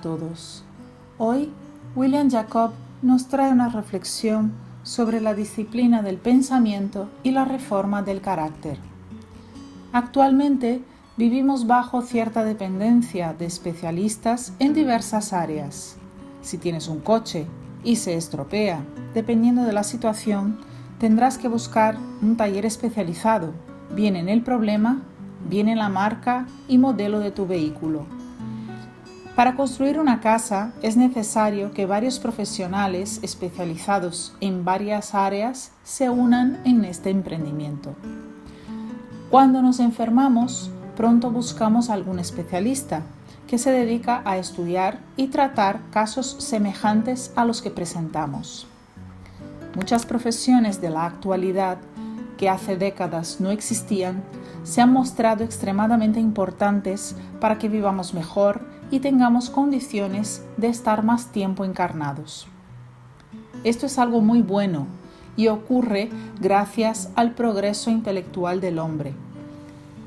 todos. Hoy, William Jacob nos trae una reflexión sobre la disciplina del pensamiento y la reforma del carácter. Actualmente vivimos bajo cierta dependencia de especialistas en diversas áreas. Si tienes un coche y se estropea, dependiendo de la situación, tendrás que buscar un taller especializado, bien en el problema, bien en la marca y modelo de tu vehículo. Para construir una casa es necesario que varios profesionales especializados en varias áreas se unan en este emprendimiento. Cuando nos enfermamos, pronto buscamos algún especialista que se dedica a estudiar y tratar casos semejantes a los que presentamos. Muchas profesiones de la actualidad que hace décadas no existían se han mostrado extremadamente importantes para que vivamos mejor y tengamos condiciones de estar más tiempo encarnados. Esto es algo muy bueno y ocurre gracias al progreso intelectual del hombre.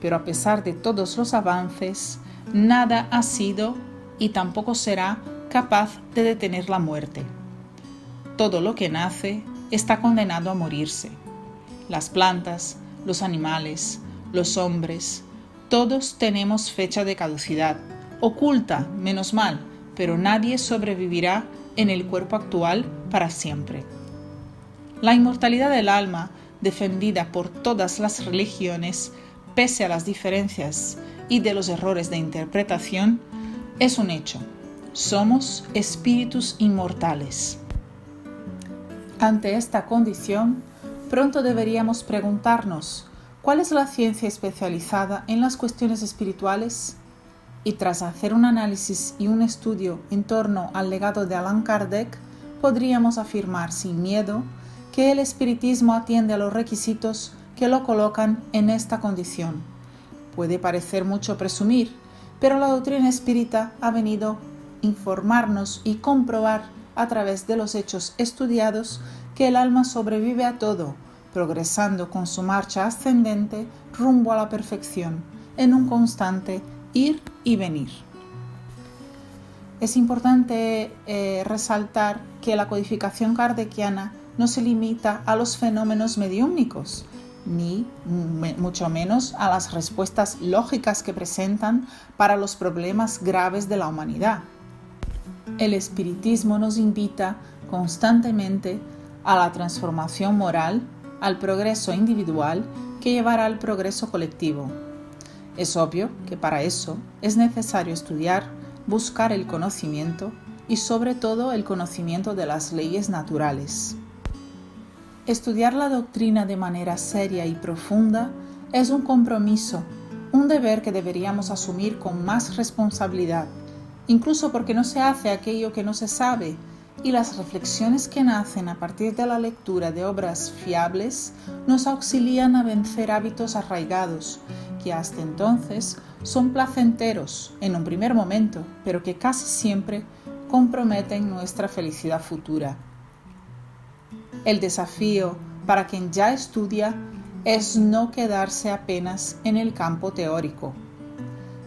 Pero a pesar de todos los avances, nada ha sido y tampoco será capaz de detener la muerte. Todo lo que nace está condenado a morirse. Las plantas, los animales, los hombres, todos tenemos fecha de caducidad, oculta, menos mal, pero nadie sobrevivirá en el cuerpo actual para siempre. La inmortalidad del alma, defendida por todas las religiones, pese a las diferencias y de los errores de interpretación, es un hecho. Somos espíritus inmortales. Ante esta condición, pronto deberíamos preguntarnos, ¿cuál es la ciencia especializada en las cuestiones espirituales? Y tras hacer un análisis y un estudio en torno al legado de Allan Kardec, podríamos afirmar sin miedo que el espiritismo atiende a los requisitos que lo colocan en esta condición Puede parecer mucho presumir, pero la doctrina espírita ha venido informarnos y comprobar a través de los hechos estudiados que el alma sobrevive a todo, progresando con su marcha ascendente rumbo a la perfección, en un constante ir y venir. Es importante eh, resaltar que la codificación kardeciana no se limita a los fenómenos mediúmnicos, ni mucho menos a las respuestas lógicas que presentan para los problemas graves de la humanidad. El espiritismo nos invita constantemente a la transformación moral, al progreso individual que llevará al progreso colectivo. Es obvio que para eso es necesario estudiar, buscar el conocimiento y sobre todo el conocimiento de las leyes naturales. Estudiar la doctrina de manera seria y profunda es un compromiso, un deber que deberíamos asumir con más responsabilidad, incluso porque no se hace aquello que no se sabe, y las reflexiones que nacen a partir de la lectura de obras fiables nos auxilian a vencer hábitos arraigados, que hasta entonces son placenteros en un primer momento, pero que casi siempre comprometen nuestra felicidad futura. El desafío para quien ya estudia es no quedarse apenas en el campo teórico.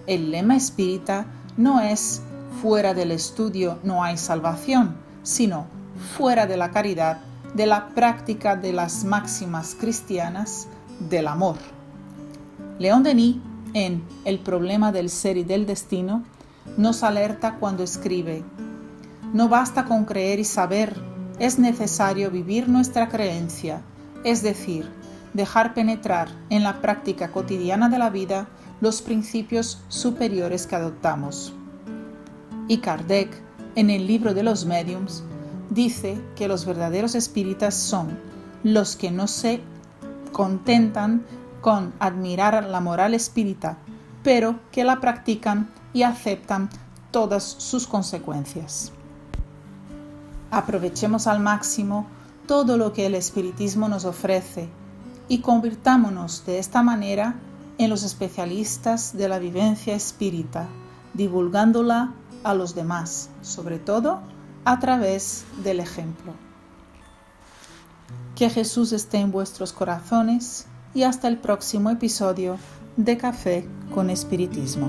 El lema espírita no es fuera del estudio no hay salvación, sino fuera de la caridad, de la práctica de las máximas cristianas del amor. León Denis, en El problema del ser y del destino, nos alerta cuando escribe, no basta con creer y saber, es necesario vivir nuestra creencia, es decir, dejar penetrar en la práctica cotidiana de la vida los principios superiores que adoptamos. Y Kardec, en el libro de los mediums, dice que los verdaderos espíritas son los que no se contentan con admirar la moral espírita, pero que la practican y aceptan todas sus consecuencias. Aprovechemos al máximo todo lo que el espiritismo nos ofrece y convirtámonos de esta manera en los especialistas de la vivencia espírita, divulgándola a los demás, sobre todo a través del ejemplo. Que Jesús esté en vuestros corazones y hasta el próximo episodio de Café con Espiritismo.